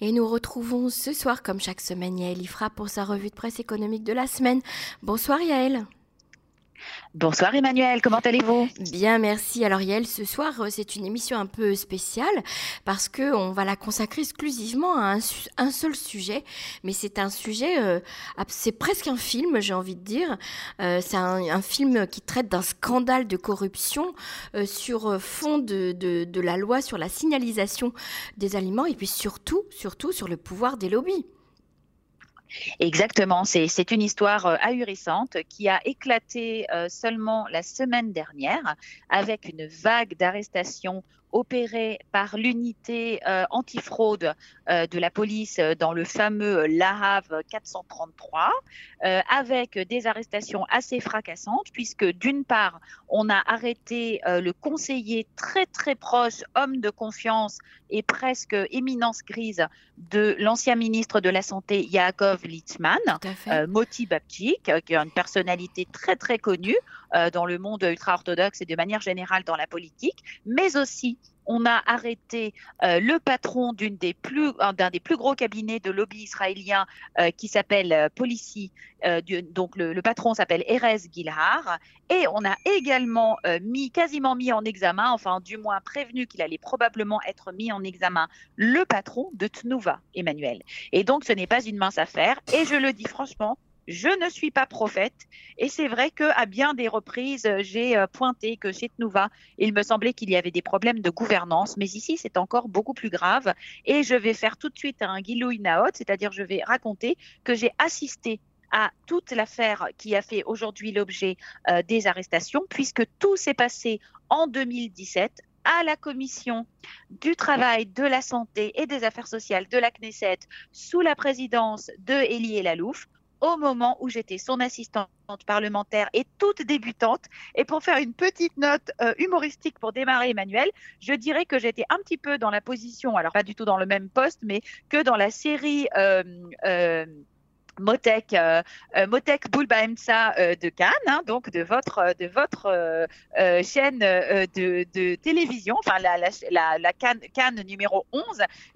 Et nous retrouvons ce soir, comme chaque semaine, Yael Ifra pour sa revue de presse économique de la semaine. Bonsoir Yael. Bonsoir Emmanuel, comment allez-vous? Bien, merci. Alors Yael, ce soir, euh, c'est une émission un peu spéciale parce que on va la consacrer exclusivement à un, seul sujet, mais c'est un sujet, euh, c'est presque un film, j'ai envie de dire. Euh, c'est un, film qui traite d'un scandale de corruption sur fond de, de la loi sur la signalisation des aliments et puis surtout, surtout sur le pouvoir des lobbies. Exactement, c'est une histoire euh, ahurissante qui a éclaté euh, seulement la semaine dernière avec une vague d'arrestations opéré par l'unité euh, antifraude euh, de la police dans le fameux Lahav 433, euh, avec des arrestations assez fracassantes, puisque d'une part, on a arrêté le conseiller très très proche, homme de confiance et presque éminence grise de l'ancien ministre de la Santé Yaakov Litzman, Moti Babchik, qui a une personnalité très très connue dans le monde ultra-orthodoxe et de manière générale dans la politique, mais aussi on a arrêté euh, le patron d'un des plus gros cabinets de lobby israélien euh, qui s'appelle euh, Policy. donc le, patron s'appelle Erez Gilhar. Et on a également mis, quasiment mis en examen, enfin du moins prévenu qu'il allait probablement être mis en examen, le patron de Tnuva, Emmanuel. Et donc ce n'est pas une mince affaire. Et je le dis franchement, je ne suis pas prophète. Et c'est vrai qu'à bien des reprises, j'ai euh, pointé que chez Tnuva, il me semblait qu'il y avait des problèmes de gouvernance, mais ici c'est encore beaucoup plus grave. Et je vais faire tout de suite un Gilou Naot, c'est-à-dire je vais raconter que j'ai assisté à toute l'affaire qui a fait aujourd'hui l'objet euh, des arrestations, puisque tout s'est passé en 2017 à la commission du travail, de la santé et des affaires sociales de la Knesset sous la présidence de Elie Lalouf au moment où j'étais son assistante parlementaire et toute débutante. Et pour faire une petite note euh, humoristique pour démarrer, Emmanuel, je dirais que j'étais un petit peu dans la position, alors pas du tout dans le même poste, mais que dans la série euh, euh, Motek, euh, euh, Motek euh, de Cannes, hein, donc de votre, de votre euh, chaîne de, télévision, enfin la, la, la, Cannes, Cannes, numéro 11,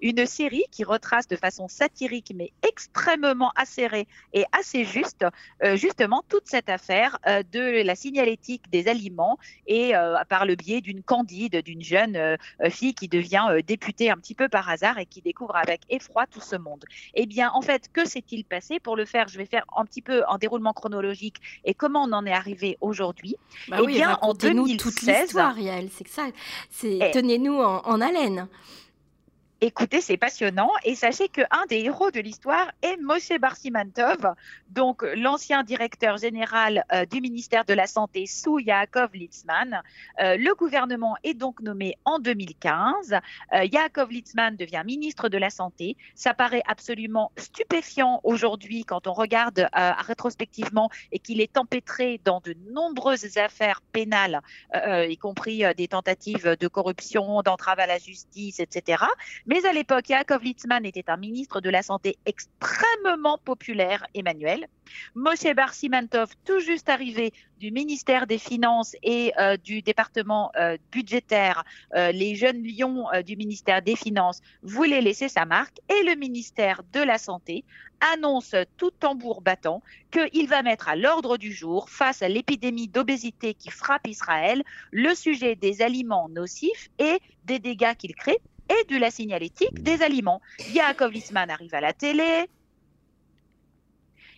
une série qui retrace de façon satirique mais extrêmement acérée et assez juste, justement toute cette affaire de la signalétique des aliments et par le biais d'une candide, d'une jeune fille qui devient députée un petit peu par hasard et qui découvre avec effroi tout ce monde. Eh bien, en fait, que s'est-il passé pour le faire, je vais faire un petit peu en déroulement chronologique et comment on en est arrivé aujourd'hui. Bah eh bien, en 2016, toute l'histoire, c'est que ça. C'est eh. tenez-nous en haleine. Écoutez, c'est passionnant et sachez qu'un des héros de l'histoire est Moshe Barsimantov, donc l'ancien directeur général euh, du ministère de la Santé sous Yaakov Litzman. Euh, le gouvernement est donc nommé en 2015. Euh, Yaakov Litzman devient ministre de la Santé. Ça paraît absolument stupéfiant aujourd'hui quand on regarde rétrospectivement et qu'il est empêtré dans de nombreuses affaires pénales, y compris des tentatives de corruption, d'entrave à la justice, etc. Mais à l'époque, Yaakov Litzman était un ministre de la Santé extrêmement populaire, Emmanuel. Moshe Barsimantov, tout juste arrivé du ministère des Finances et euh, du département euh, budgétaire, euh, les jeunes lions du ministère des Finances voulaient laisser sa marque et le ministère de la Santé annonce tout tambour battant qu'il va mettre à l'ordre du jour, face à l'épidémie d'obésité qui frappe Israël, le sujet des aliments nocifs et des dégâts qu'ils créent et de la signalétique des aliments. Yaakov Litzman arrive à la télé.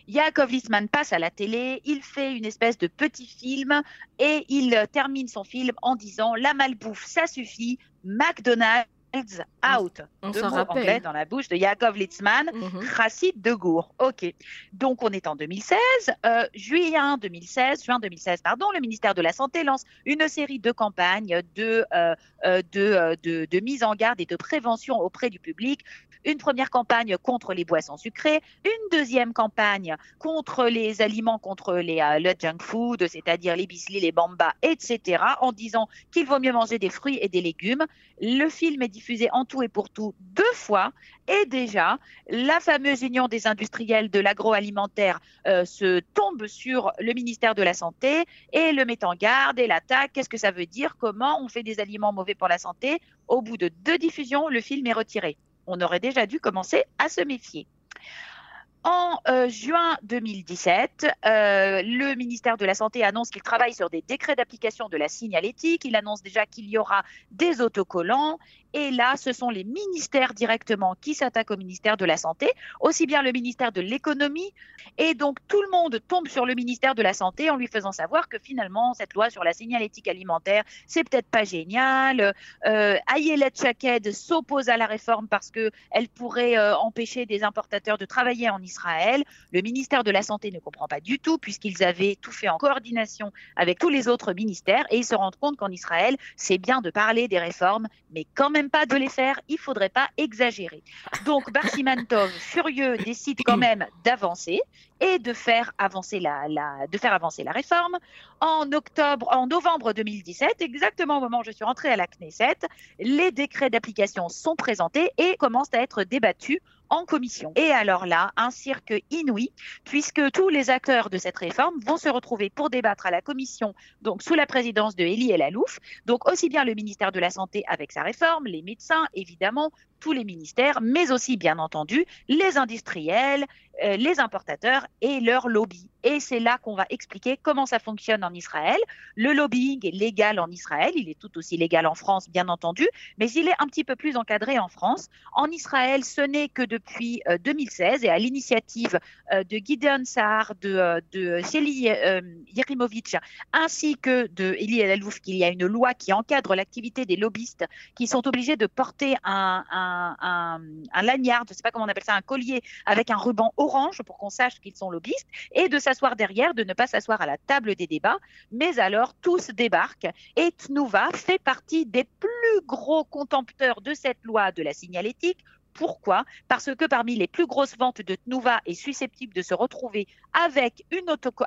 Yaakov Litzman passe à la télé, il fait une espèce de petit film et il termine son film en disant La malbouffe, ça suffit, McDonald's out. On Deux mots anglais dans la bouche de Yaakov Litzman, mm de Gour. Ok. Donc on est en 2016, euh, juin 2016, juin 2016, pardon, le ministère de la Santé lance une série de campagnes de, euh, euh, de, de, de mise en garde et de prévention auprès du public une première campagne contre les boissons sucrées, une deuxième campagne contre les aliments, contre les, le junk food, c'est-à-dire les bislis, les bambas, etc., en disant qu'il vaut mieux manger des fruits et des légumes. Le film est diffusé en tout et pour tout deux fois. Et déjà, la fameuse union des industriels de l'agroalimentaire euh, se tombe sur le ministère de la Santé et le met en garde et l'attaque. Qu'est-ce que ça veut dire? Comment on fait des aliments mauvais pour la santé? Au bout de deux diffusions, le film est retiré. On aurait déjà dû commencer à se méfier. En euh, juin 2017, euh, le ministère de la Santé annonce qu'il travaille sur des décrets d'application de la signalétique. Il annonce déjà qu'il y aura des autocollants. Et là, ce sont les ministères directement qui s'attaquent au ministère de la Santé, aussi bien le ministère de l'économie. Et donc, tout le monde tombe sur le ministère de la Santé en lui faisant savoir que finalement, cette loi sur la signalétique alimentaire, c'est peut-être pas génial. Euh, Ayelet Chaked s'oppose à la réforme parce qu'elle pourrait euh, empêcher des importateurs de travailler en Israël. Le ministère de la Santé ne comprend pas du tout puisqu'ils avaient tout fait en coordination avec tous les autres ministères et ils se rendent compte qu'en Israël, c'est bien de parler des réformes, mais quand même pas de les faire, il faudrait pas exagérer. Donc Barsimantov, furieux, décide quand même d'avancer et de faire avancer la, de faire avancer la réforme. En octobre, en novembre 2017, exactement au moment où je suis rentrée à la Knesset, les décrets d'application sont présentés et commencent à être débattus en commission. Et alors là, un cirque inouï, puisque tous les acteurs de cette réforme vont se retrouver pour débattre à la commission, donc sous la présidence de Elie El Alouf, donc aussi bien le ministère de la Santé avec sa réforme, les médecins, évidemment, tous les ministères, mais aussi, bien entendu, les industriels, euh, les importateurs et leurs lobbies. Et c'est là qu'on va expliquer comment ça fonctionne en Israël. Le lobbying est légal en Israël, il est tout aussi légal en France, bien entendu, mais il est un petit peu plus encadré en France. En Israël, ce n'est que depuis 2016 euh, et à l'initiative euh, de Gideon Saar, de, de Shelly Yerimovic, ainsi que de Elalouf, qu'il y a une loi qui encadre l'activité des lobbyistes qui sont obligés de porter un, un, un lanyard, je ne sais pas comment on appelle ça, un collier avec un ruban orange pour qu'on sache qu'ils sont lobbyistes, et de s'asseoir derrière, de ne pas s'asseoir à la table des débats. Mais alors, tous débarquent et Tnuva fait partie des plus gros contempteurs de cette loi de la signalétique pourquoi? Parce que parmi les plus grosses ventes de Tnuva est susceptible de se retrouver avec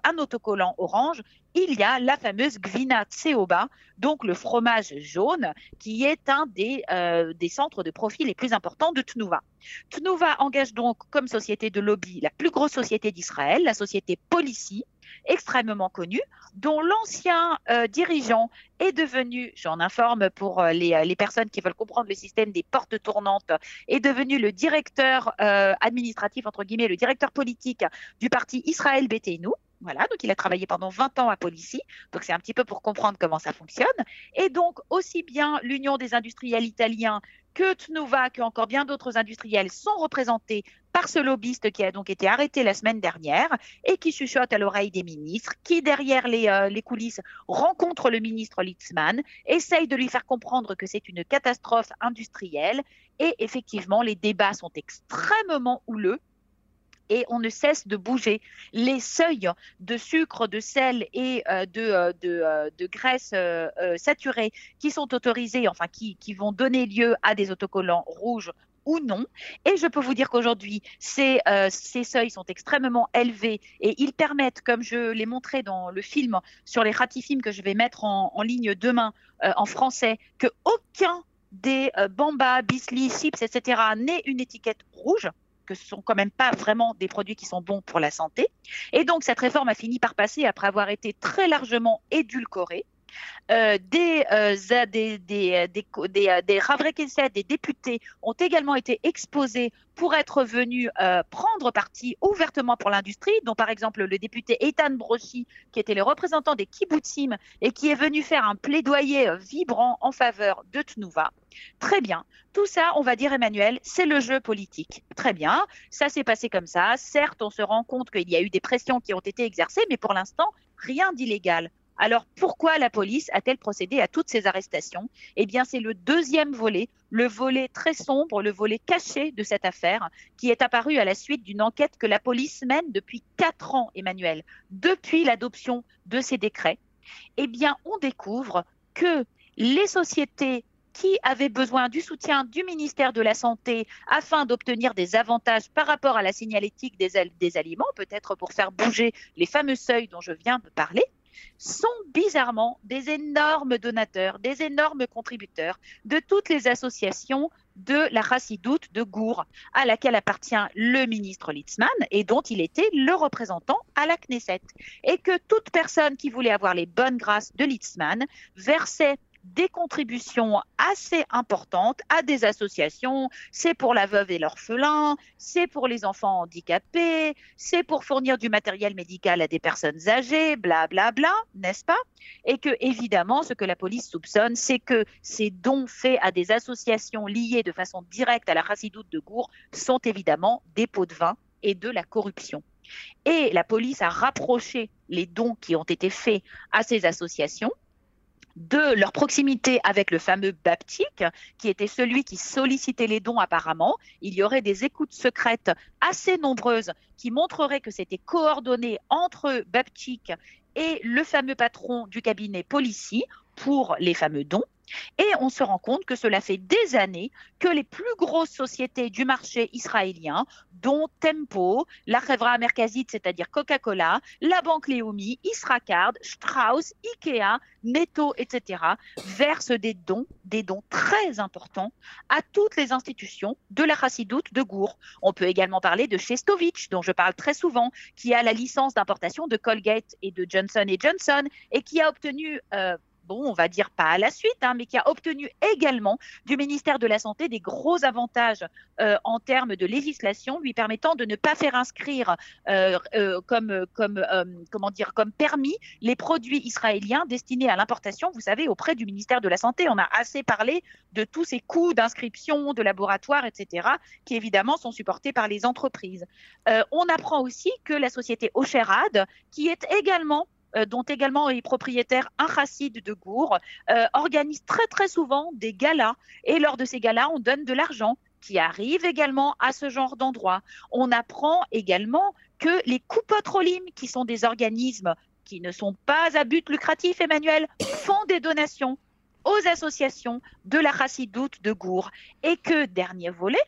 un autocollant orange, il y a la fameuse Gvina Tseoba, donc le fromage jaune, qui est un des, euh, des centres de profit les plus importants de Tnuva. Tnuva engage donc comme société de lobby la plus grosse société d'Israël, la société Policy, extrêmement connu, dont l'ancien euh, dirigeant est devenu, j'en informe pour euh, les, les, personnes qui veulent comprendre le système des portes tournantes, est devenu le directeur euh, administratif, entre guillemets, le directeur politique du parti Israël Betenu. Voilà, donc il a travaillé pendant 20 ans à Policy, donc c'est un petit peu pour comprendre comment ça fonctionne. Et donc aussi bien l'Union des industriels italiens que Tnuva, que encore bien d'autres industriels sont représentés par ce lobbyiste qui a donc été arrêté la semaine dernière et qui chuchote à l'oreille des ministres, qui derrière les, euh, les coulisses rencontre le ministre Litzmann, essaye de lui faire comprendre que c'est une catastrophe industrielle et effectivement les débats sont extrêmement houleux et on ne cesse de bouger. Les seuils de sucre, de sel et euh, de, euh, euh, de, graisse saturée qui sont autorisés, enfin qui, qui vont donner lieu à des autocollants rouges ou non. Et je peux vous dire qu'aujourd'hui, ces, seuils sont extrêmement élevés et ils permettent, comme je l'ai montré dans le film sur les ratifimes que je vais mettre en, ligne demain en français, que aucun des Bamba, Bisli, Chips, etc. n'ait une étiquette rouge que ce sont quand même pas vraiment des produits qui sont bons pour la santé. Et donc cette réforme a fini par passer après avoir été très largement édulcorée. Euh, des, euh, des, des, des, des, euh, des députés ont également été exposés pour être venus euh, prendre parti ouvertement pour l'industrie, dont par exemple le député Ethan Brochy, qui était le représentant des kibbutzim et qui est venu faire un plaidoyer vibrant en faveur de Tnuva. Très bien. Tout ça, on va dire, Emmanuel, c'est le jeu politique. Très bien. Ça s'est passé comme ça. Certes, on se rend compte qu'il y a eu des pressions qui ont été exercées, mais pour l'instant, rien d'illégal. Alors pourquoi la police a-t-elle procédé à toutes ces arrestations? Eh bien, c'est le deuxième volet, le volet très sombre, le volet caché de cette affaire, qui est apparu à la suite d'une enquête que la police mène depuis quatre ans, Emmanuel, depuis l'adoption de ces décrets. Eh bien, on découvre que les sociétés qui avaient besoin du soutien du ministère de la Santé afin d'obtenir des avantages par rapport à la signalétique des, des aliments, peut-être pour faire bouger les fameux seuils dont je viens de parler, sont bizarrement des énormes donateurs, des énormes contributeurs de toutes les associations de la Chassidoute de Gour, à laquelle appartient le ministre Litzmann et dont il était le représentant à la Knesset. Et que toute personne qui voulait avoir les bonnes grâces de Litzmann versait des contributions assez importantes à des associations. C'est pour la veuve et l'orphelin, c'est pour les enfants handicapés, c'est pour fournir du matériel médical à des personnes âgées, bla bla bla, n'est-ce pas? Et que évidemment, ce que la police soupçonne, c'est que ces dons faits à des associations liées de façon directe à la racidoute de Gour sont évidemment des pots de vin et de la corruption. Et la police a rapproché les dons qui ont été faits à ces associations de leur proximité avec le fameux Baptique, qui était celui qui sollicitait les dons apparemment. Il y aurait des écoutes secrètes assez nombreuses qui montreraient que c'était coordonné entre Baptique et le fameux patron du cabinet policier pour les fameux dons. Et on se rend compte que cela fait des années que les plus grosses sociétés du marché israélien, dont Tempo, la Revra Merkazit, c'est-à-dire Coca-Cola, la banque Leumi, Isracard, Strauss, Ikea, Netto, etc., versent des dons, des dons très importants à toutes les institutions de la Chassidoute de Gour. On peut également parler de Shestovich, dont je parle très souvent, qui a la licence d'importation de Colgate et de Johnson Johnson et qui a obtenu euh, bon, on va dire pas à la suite, hein, mais qui a obtenu également du ministère de la Santé des gros avantages euh, en termes de législation, lui permettant de ne pas faire inscrire euh, euh, comme, comme, comment dire, comme permis les produits israéliens destinés à l'importation. Vous savez, auprès du ministère de la Santé, on a assez parlé de tous ces coûts d'inscription, de laboratoire, etc., qui évidemment sont supportés par les entreprises. on apprend aussi que la société Ocherad, qui est également dont également est propriétaire un chassid de Gour, euh, organise très très souvent des galas. Et lors de ces galas, on donne de l'argent qui arrive également à ce genre d'endroit. On apprend également que les coupotrolim, qui sont des organismes qui ne sont pas à but lucratif, Emmanuel, font des donations aux associations de la chassidoute de Gour. Et que, dernier volet,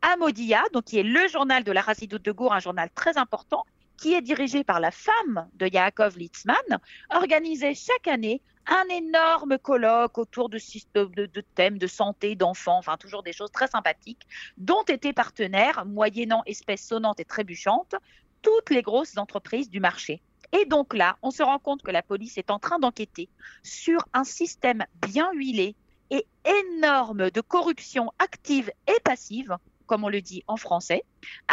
Amodia, donc qui est le journal de la chassidoute de Gour, un journal très important, qui est dirigé par la femme de Yaakov Litzman, organisait chaque année un énorme colloque autour de, de, thèmes de santé, d'enfants, enfin toujours des choses très sympathiques, dont étaient partenaires, moyennant espèces sonnantes et trébuchantes, toutes les grosses entreprises du marché. Et donc là, on se rend compte que la police est en train d'enquêter sur un système bien huilé et énorme de corruption active et passive, comme on le dit en français,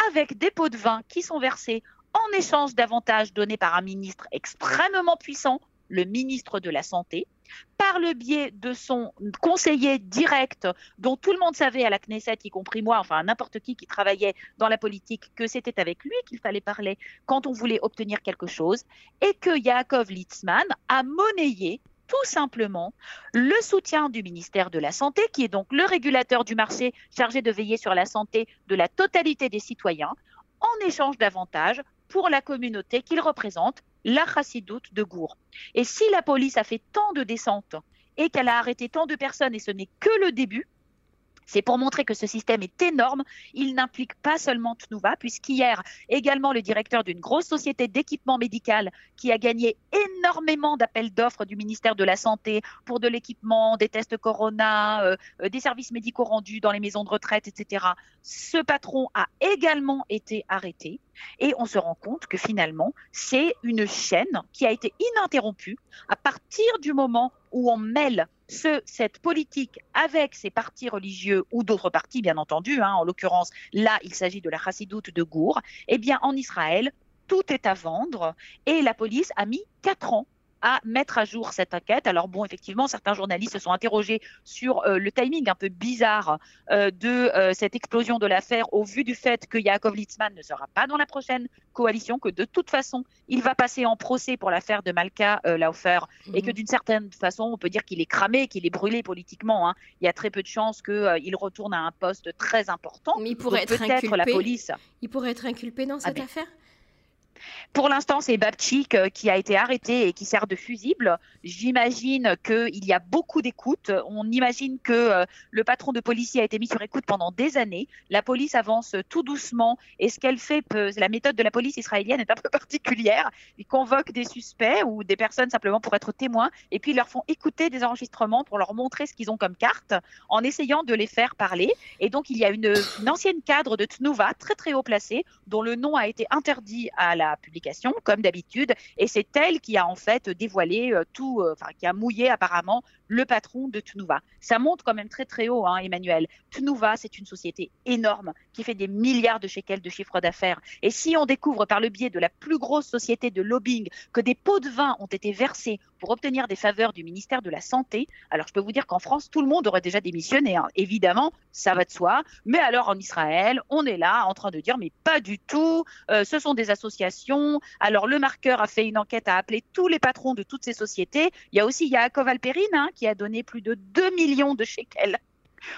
avec des pots de vin qui sont versés en échange d'avantages donnés par un ministre extrêmement puissant, le ministre de la Santé, par le biais de son conseiller direct, dont tout le monde savait à la Knesset, y compris moi, enfin n'importe qui qui travaillait dans la politique, que c'était avec lui qu'il fallait parler quand on voulait obtenir quelque chose, et que Yaakov Litzman a monnayé tout simplement le soutien du ministère de la Santé, qui est donc le régulateur du marché chargé de veiller sur la santé de la totalité des citoyens, en échange d'avantages pour la communauté qu'il représente, la chassidoute de Gour. Et si la police a fait tant de descentes et qu'elle a arrêté tant de personnes, et ce n'est que le début, c'est pour montrer que ce système est énorme. Il n'implique pas seulement Tnuva, puisqu'hier, également le directeur d'une grosse société d'équipement médical qui a gagné énormément d'appels d'offres du ministère de la Santé pour de l'équipement, des tests Corona, euh, euh, des services médicaux rendus dans les maisons de retraite, etc. Ce patron a également été arrêté. Et on se rend compte que finalement, c'est une chaîne qui a été ininterrompue à partir du moment où on mêle cette politique avec ces partis religieux ou d'autres partis, bien entendu, hein, en l'occurrence, là, il s'agit de la chassidoute de Gour, eh bien, en Israël, tout est à vendre et la police a mis quatre ans à mettre à jour cette enquête. Alors bon, effectivement, certains journalistes se sont interrogés sur euh, le timing un peu bizarre euh, de euh, cette explosion de l'affaire au vu du fait que Yaakov Litzman ne sera pas dans la prochaine coalition, que de toute façon, il va passer en procès pour l'affaire de Malka Laufer et que mhm. d'une certaine façon, on peut dire qu'il est cramé, qu'il est brûlé politiquement. Hein. Il y a très peu de chances qu'il retourne à un poste très important. Mais il pourrait être inculpé. La police... Il pourrait être inculpé dans cette ah, affaire? Pour l'instant, c'est Babchik euh, qui a été arrêté et qui sert de fusible. J'imagine qu'il y a beaucoup d'écoutes. On imagine que euh, le patron de police a été mis sur écoute pendant des années. La police avance tout doucement et ce qu'elle fait, la méthode de la police israélienne est un peu particulière. Ils convoquent des suspects ou des personnes simplement pour être témoins et puis ils leur font écouter des enregistrements pour leur montrer ce qu'ils ont comme carte en essayant de les faire parler. Et donc, il y a une, une ancienne cadre de Tnuva très très haut placée dont le nom a été interdit à la publication, comme d'habitude, et c'est elle qui a en fait dévoilé euh, tout, euh, enfin qui a mouillé apparemment le patron de Tnuva. Ça monte quand même très très haut, hein, Emmanuel. Tnuva, c'est une société énorme qui fait des milliards de shekels de chiffre d'affaires. Et si on découvre par le biais de la plus grosse société de lobbying que des pots de vin ont été versés pour obtenir des faveurs du ministère de la Santé, alors je peux vous dire qu'en France, tout le monde aurait déjà démissionné. Hein. Évidemment, ça va de soi. Mais alors en Israël, on est là en train de dire mais pas du tout. Euh, ce sont des associations. Alors le marqueur a fait une enquête, a appelé tous les patrons de toutes ces sociétés. Il y a aussi Yaakov Alperin hein, qui a donné plus de 2 millions de shekels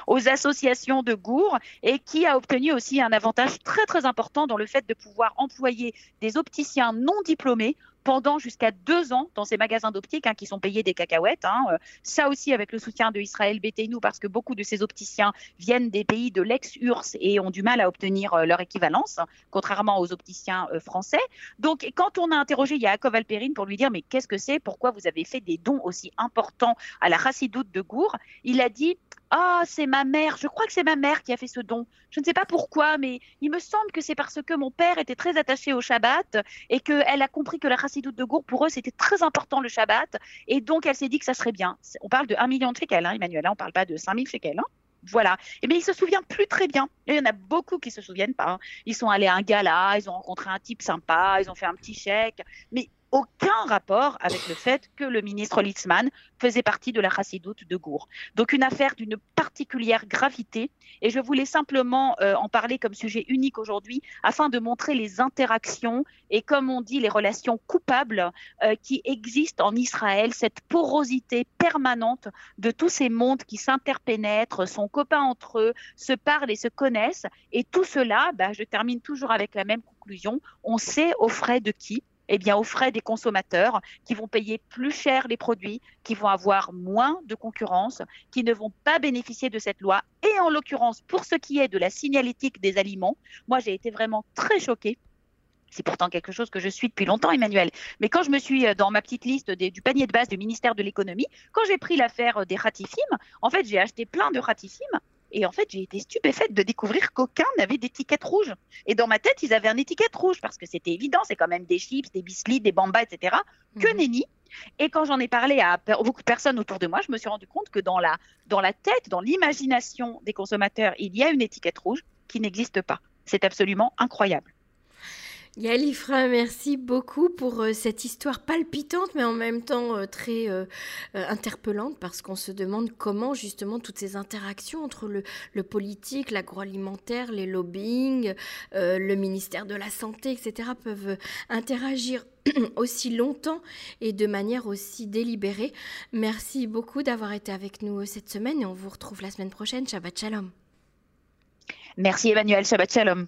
aux associations de Gour et qui a obtenu aussi un avantage très très important dans le fait de pouvoir employer des opticiens non diplômés pendant jusqu'à deux ans dans ces magasins d'optique hein, qui sont payés des cacahuètes. Hein. Euh, ça aussi avec le soutien de Israël Béthénou parce que beaucoup de ces opticiens viennent des pays de l'ex-URSS et ont du mal à obtenir euh, leur équivalence, contrairement aux opticiens euh, français. Donc quand on a interrogé Yaakov Alperin pour lui dire mais qu'est-ce que c'est, pourquoi vous avez fait des dons aussi importants à la Chassidoute de Gour, il a dit ah, c'est ma mère, je crois que c'est ma mère qui a fait ce don. Je ne sais pas pourquoi, mais il me semble que c'est parce que mon père était très attaché au Shabbat et qu'elle a compris que la chassidoute de Gour, pour eux, c'était très important le Shabbat. Et donc, elle s'est dit que ça serait bien. On parle de 1 million de shekels, hein, Emmanuel, hein, on ne parle pas de 5000 shekels. Hein. Voilà. Et mais il se souvient plus très bien. il y en a beaucoup qui se souviennent pas. Ils sont allés à un gala, ils ont rencontré un type sympa, ils ont fait un petit chèque. Mais aucun rapport avec le fait que le ministre Litzmann faisait partie de la chassidoute de Gour. Donc une affaire d'une particulière gravité. Et je voulais simplement euh, en parler comme sujet unique aujourd'hui afin de montrer les interactions et comme on dit les relations coupables euh, qui existent en Israël, cette porosité permanente de tous ces mondes qui s'interpénètrent, sont copains entre eux, se parlent et se connaissent. Et tout cela, bah, je termine toujours avec la même conclusion, on sait aux frais de qui eh bien, aux frais des consommateurs qui vont payer plus cher les produits, qui vont avoir moins de concurrence, qui ne vont pas bénéficier de cette loi. Et en l'occurrence, pour ce qui est de la signalétique des aliments, moi, j'ai été vraiment très choquée c'est pourtant quelque chose que je suis depuis longtemps, Emmanuel. Mais quand je me suis euh, dans ma petite liste du panier de base du ministère de l'économie, quand j'ai pris l'affaire euh, des ratifimes, en fait, j'ai acheté plein de ratifimes et en fait, j'ai été stupéfaite de découvrir qu'aucun n'avait d'étiquette rouge. Et dans ma tête, ils avaient un étiquette rouge parce que c'était évident, c'est quand même des chips, des biscuits, des bambas, etc. Que mhm. nenni. Et quand j'en ai parlé à beaucoup de personnes autour de moi, je me suis rendu compte que dans la, dans la tête, dans l'imagination des consommateurs, il y a une étiquette rouge qui n'existe pas. C'est absolument incroyable. Yalifra, merci beaucoup pour euh, cette histoire palpitante, mais en même temps euh, très euh, interpellante, parce qu'on se demande comment justement toutes ces interactions entre le, le politique, l'agroalimentaire, les lobbying, le ministère de la Santé, etc., peuvent interagir aussi longtemps et de manière aussi délibérée. Merci beaucoup d'avoir été avec nous cette semaine et on vous retrouve la semaine prochaine. Shabbat Shalom. Merci Emmanuel, Shabbat Shalom.